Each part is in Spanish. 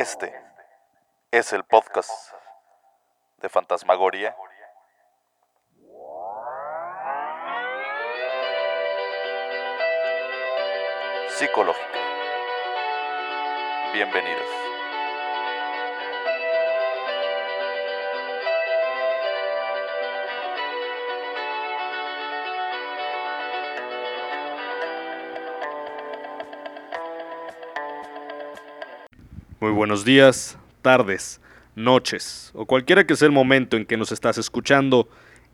Este es el podcast de Fantasmagoria. Psicológica. Bienvenidos. Muy buenos días, tardes, noches o cualquiera que sea el momento en que nos estás escuchando.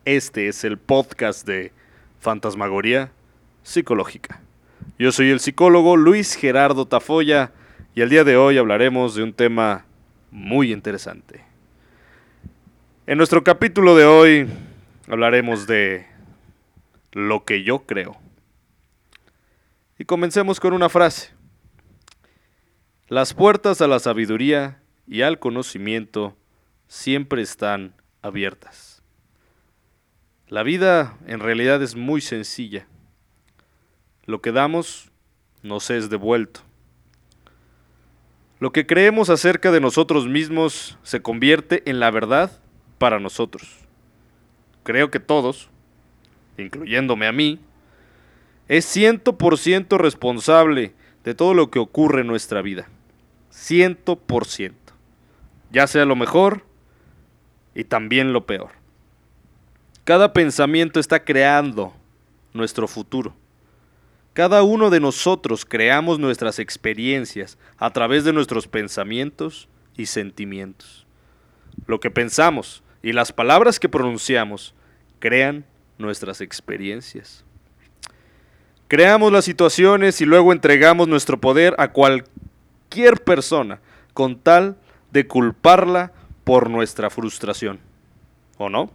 Este es el podcast de Fantasmagoría Psicológica. Yo soy el psicólogo Luis Gerardo Tafoya y el día de hoy hablaremos de un tema muy interesante. En nuestro capítulo de hoy hablaremos de lo que yo creo. Y comencemos con una frase. Las puertas a la sabiduría y al conocimiento siempre están abiertas. La vida en realidad es muy sencilla. Lo que damos nos es devuelto. Lo que creemos acerca de nosotros mismos se convierte en la verdad para nosotros. Creo que todos, incluyéndome a mí, es ciento por ciento responsable de todo lo que ocurre en nuestra vida. Ciento por ciento. Ya sea lo mejor y también lo peor. Cada pensamiento está creando nuestro futuro. Cada uno de nosotros creamos nuestras experiencias a través de nuestros pensamientos y sentimientos. Lo que pensamos y las palabras que pronunciamos crean nuestras experiencias. Creamos las situaciones y luego entregamos nuestro poder a cualquier persona con tal de culparla por nuestra frustración. ¿O no?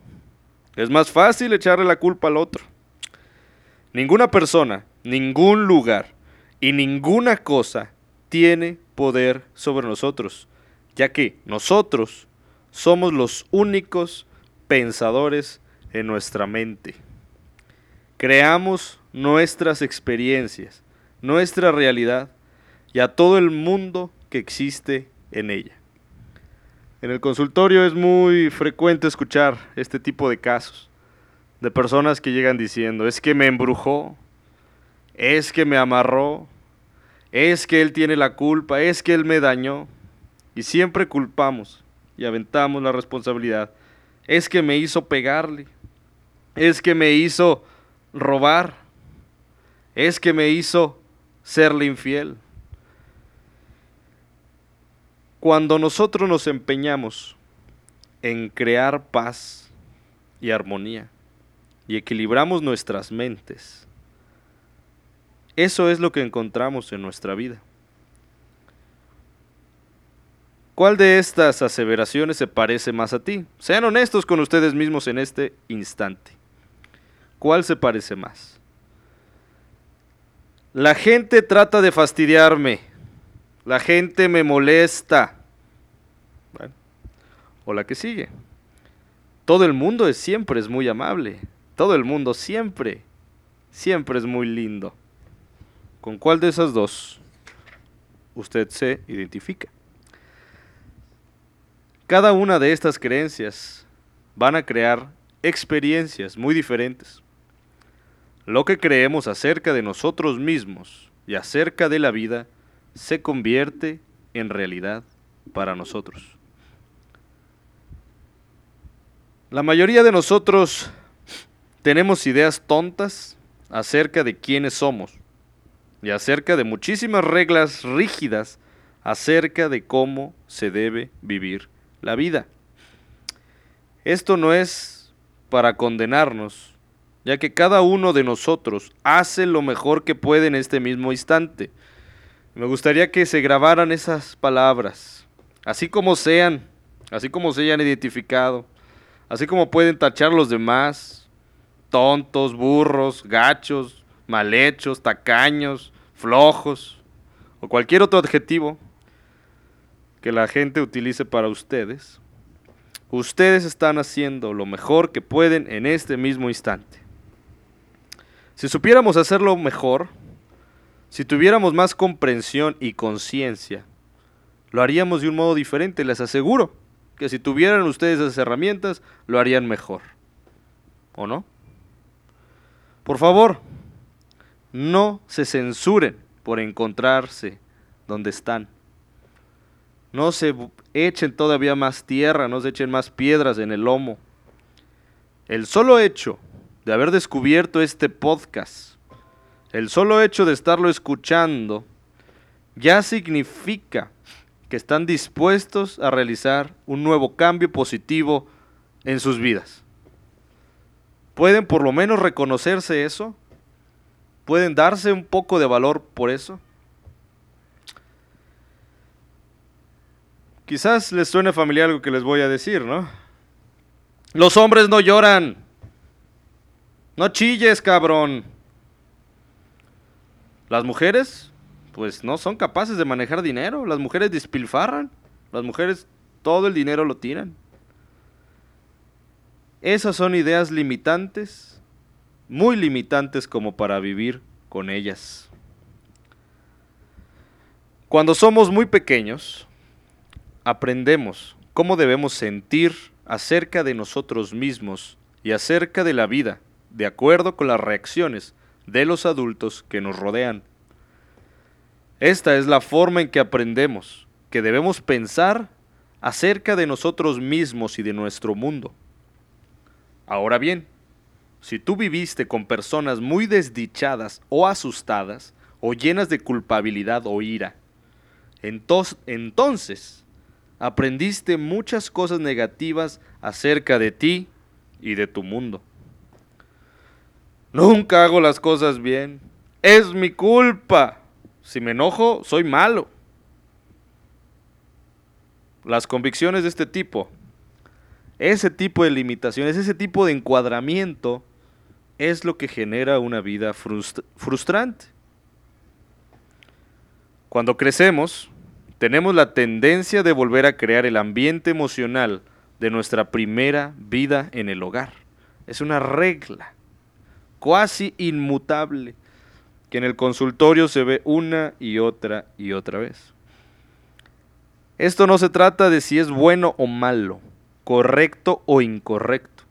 Es más fácil echarle la culpa al otro. Ninguna persona, ningún lugar y ninguna cosa tiene poder sobre nosotros, ya que nosotros somos los únicos pensadores en nuestra mente. Creamos nuestras experiencias, nuestra realidad y a todo el mundo que existe en ella. En el consultorio es muy frecuente escuchar este tipo de casos, de personas que llegan diciendo, es que me embrujó, es que me amarró, es que él tiene la culpa, es que él me dañó, y siempre culpamos y aventamos la responsabilidad, es que me hizo pegarle, es que me hizo robar, es que me hizo serle infiel. Cuando nosotros nos empeñamos en crear paz y armonía y equilibramos nuestras mentes, eso es lo que encontramos en nuestra vida. ¿Cuál de estas aseveraciones se parece más a ti? Sean honestos con ustedes mismos en este instante. ¿Cuál se parece más? La gente trata de fastidiarme la gente me molesta. O la que sigue. Todo el mundo es, siempre es muy amable. Todo el mundo siempre, siempre es muy lindo. ¿Con cuál de esas dos usted se identifica? Cada una de estas creencias van a crear experiencias muy diferentes. Lo que creemos acerca de nosotros mismos y acerca de la vida se convierte en realidad para nosotros. La mayoría de nosotros tenemos ideas tontas acerca de quiénes somos y acerca de muchísimas reglas rígidas acerca de cómo se debe vivir la vida. Esto no es para condenarnos, ya que cada uno de nosotros hace lo mejor que puede en este mismo instante. Me gustaría que se grabaran esas palabras, así como sean, así como se hayan identificado, así como pueden tachar los demás, tontos, burros, gachos, mal hechos, tacaños, flojos, o cualquier otro adjetivo que la gente utilice para ustedes. Ustedes están haciendo lo mejor que pueden en este mismo instante. Si supiéramos hacerlo mejor, si tuviéramos más comprensión y conciencia, lo haríamos de un modo diferente, les aseguro que si tuvieran ustedes esas herramientas, lo harían mejor. ¿O no? Por favor, no se censuren por encontrarse donde están. No se echen todavía más tierra, no se echen más piedras en el lomo. El solo hecho de haber descubierto este podcast, el solo hecho de estarlo escuchando, ya significa que están dispuestos a realizar un nuevo cambio positivo en sus vidas. ¿Pueden por lo menos reconocerse eso? ¿Pueden darse un poco de valor por eso? Quizás les suene familiar algo que les voy a decir, ¿no? Los hombres no lloran. No chilles, cabrón. Las mujeres, pues no son capaces de manejar dinero. Las mujeres despilfarran. Las mujeres todo el dinero lo tiran. Esas son ideas limitantes, muy limitantes como para vivir con ellas. Cuando somos muy pequeños, aprendemos cómo debemos sentir acerca de nosotros mismos y acerca de la vida, de acuerdo con las reacciones de los adultos que nos rodean. Esta es la forma en que aprendemos que debemos pensar acerca de nosotros mismos y de nuestro mundo. Ahora bien, si tú viviste con personas muy desdichadas o asustadas o llenas de culpabilidad o ira, entonces aprendiste muchas cosas negativas acerca de ti y de tu mundo. Nunca hago las cosas bien. Es mi culpa. Si me enojo, soy malo. Las convicciones de este tipo, ese tipo de limitaciones, ese tipo de encuadramiento, es lo que genera una vida frustrante. Cuando crecemos, tenemos la tendencia de volver a crear el ambiente emocional de nuestra primera vida en el hogar. Es una regla cuasi inmutable que en el consultorio se ve una y otra y otra vez. Esto no se trata de si es bueno o malo, correcto o incorrecto.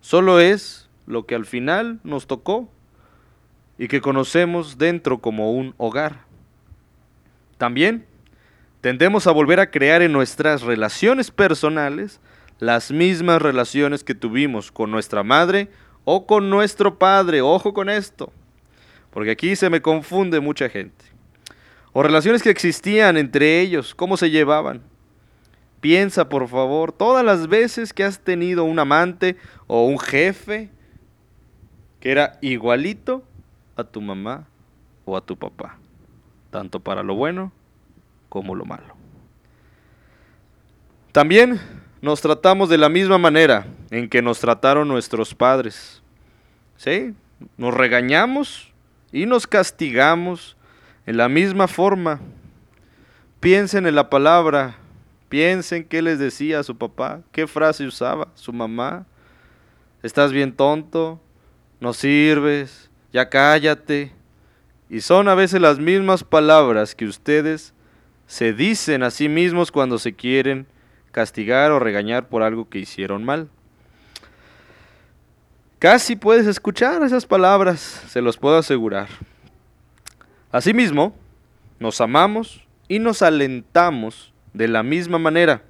Solo es lo que al final nos tocó y que conocemos dentro como un hogar. También tendemos a volver a crear en nuestras relaciones personales las mismas relaciones que tuvimos con nuestra madre o con nuestro padre. Ojo con esto, porque aquí se me confunde mucha gente. O relaciones que existían entre ellos, cómo se llevaban. Piensa, por favor, todas las veces que has tenido un amante o un jefe que era igualito a tu mamá o a tu papá, tanto para lo bueno como lo malo. También nos tratamos de la misma manera en que nos trataron nuestros padres. ¿Sí? Nos regañamos y nos castigamos en la misma forma. Piensen en la palabra, piensen qué les decía a su papá, qué frase usaba su mamá. Estás bien tonto, no sirves, ya cállate. Y son a veces las mismas palabras que ustedes se dicen a sí mismos cuando se quieren castigar o regañar por algo que hicieron mal. Casi puedes escuchar esas palabras, se los puedo asegurar. Asimismo, nos amamos y nos alentamos de la misma manera.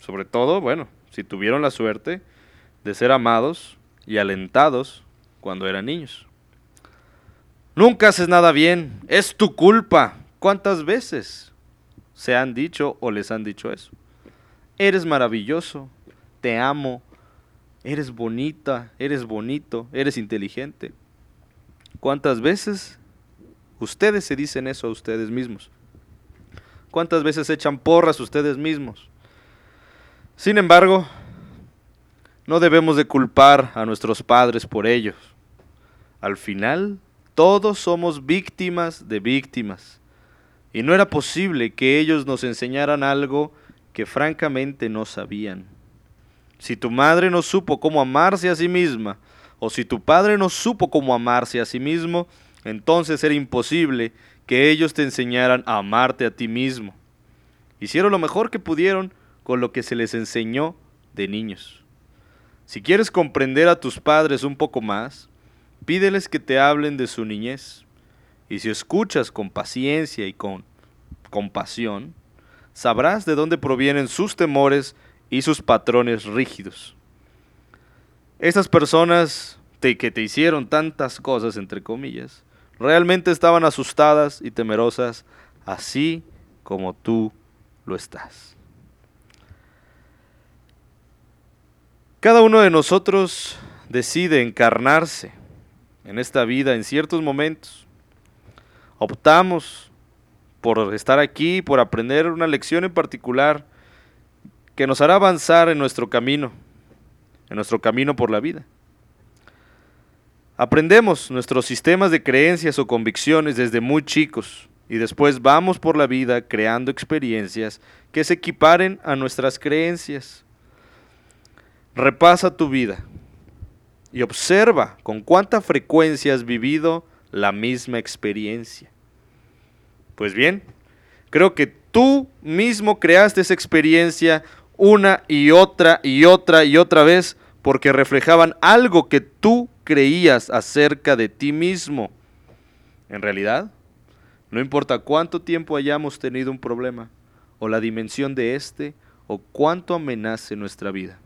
Sobre todo, bueno, si tuvieron la suerte de ser amados y alentados cuando eran niños. Nunca haces nada bien, es tu culpa, ¿Cuántas veces se han dicho o les han dicho eso? Eres maravilloso, te amo, eres bonita, eres bonito, eres inteligente. ¿Cuántas veces ustedes se dicen eso a ustedes mismos? ¿Cuántas veces echan porras ustedes mismos? Sin embargo, no debemos de culpar a nuestros padres por ellos. Al final, todos somos víctimas de víctimas. Y no era posible que ellos nos enseñaran algo que francamente no sabían. Si tu madre no supo cómo amarse a sí misma, o si tu padre no supo cómo amarse a sí mismo, entonces era imposible que ellos te enseñaran a amarte a ti mismo. hicieron lo mejor que pudieron con lo que se les enseñó de niños. Si quieres comprender a tus padres un poco más, pídeles que te hablen de su niñez. Y si escuchas con paciencia y con compasión, sabrás de dónde provienen sus temores y sus patrones rígidos. Esas personas que te hicieron tantas cosas, entre comillas, realmente estaban asustadas y temerosas, así como tú lo estás. Cada uno de nosotros decide encarnarse en esta vida en ciertos momentos. Optamos por estar aquí, por aprender una lección en particular que nos hará avanzar en nuestro camino, en nuestro camino por la vida. Aprendemos nuestros sistemas de creencias o convicciones desde muy chicos y después vamos por la vida creando experiencias que se equiparen a nuestras creencias. Repasa tu vida y observa con cuánta frecuencia has vivido la misma experiencia. Pues bien, creo que tú mismo creaste esa experiencia una y otra y otra y otra vez porque reflejaban algo que tú creías acerca de ti mismo. En realidad, no importa cuánto tiempo hayamos tenido un problema, o la dimensión de éste, o cuánto amenace nuestra vida.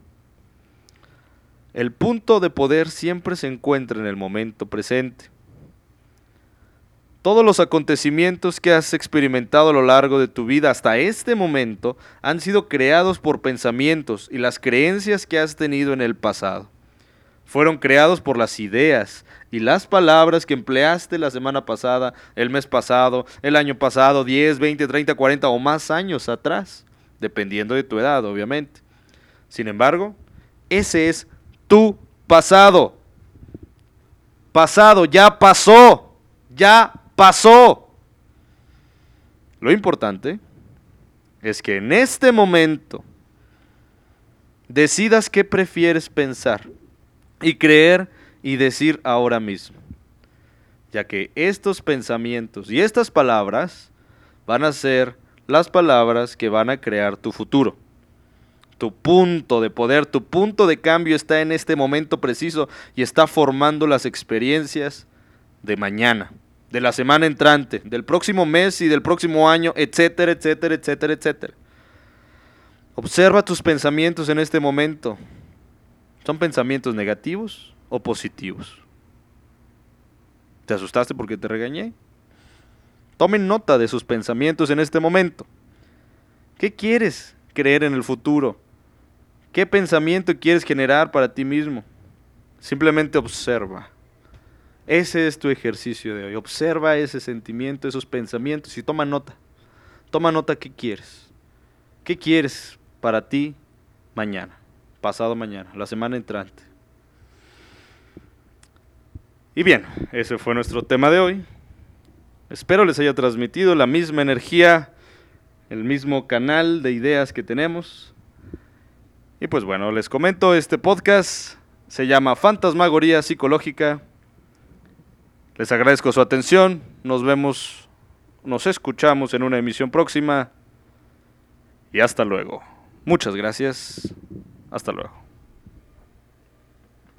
El punto de poder siempre se encuentra en el momento presente. Todos los acontecimientos que has experimentado a lo largo de tu vida hasta este momento han sido creados por pensamientos y las creencias que has tenido en el pasado. Fueron creados por las ideas y las palabras que empleaste la semana pasada, el mes pasado, el año pasado, 10, 20, 30, 40 o más años atrás, dependiendo de tu edad, obviamente. Sin embargo, ese es tu pasado. Pasado, ya pasó, ya pasó. Lo importante es que en este momento decidas qué prefieres pensar y creer y decir ahora mismo. Ya que estos pensamientos y estas palabras van a ser las palabras que van a crear tu futuro tu punto de poder, tu punto de cambio está en este momento preciso y está formando las experiencias de mañana, de la semana entrante, del próximo mes y del próximo año, etcétera, etcétera, etcétera, etcétera. Observa tus pensamientos en este momento. ¿Son pensamientos negativos o positivos? ¿Te asustaste porque te regañé? Tomen nota de sus pensamientos en este momento. ¿Qué quieres creer en el futuro? ¿Qué pensamiento quieres generar para ti mismo? Simplemente observa. Ese es tu ejercicio de hoy. Observa ese sentimiento, esos pensamientos y toma nota. Toma nota qué quieres. ¿Qué quieres para ti mañana, pasado mañana, la semana entrante? Y bien, ese fue nuestro tema de hoy. Espero les haya transmitido la misma energía, el mismo canal de ideas que tenemos. Y pues bueno, les comento, este podcast se llama Fantasmagoría Psicológica. Les agradezco su atención. Nos vemos, nos escuchamos en una emisión próxima. Y hasta luego. Muchas gracias. Hasta luego.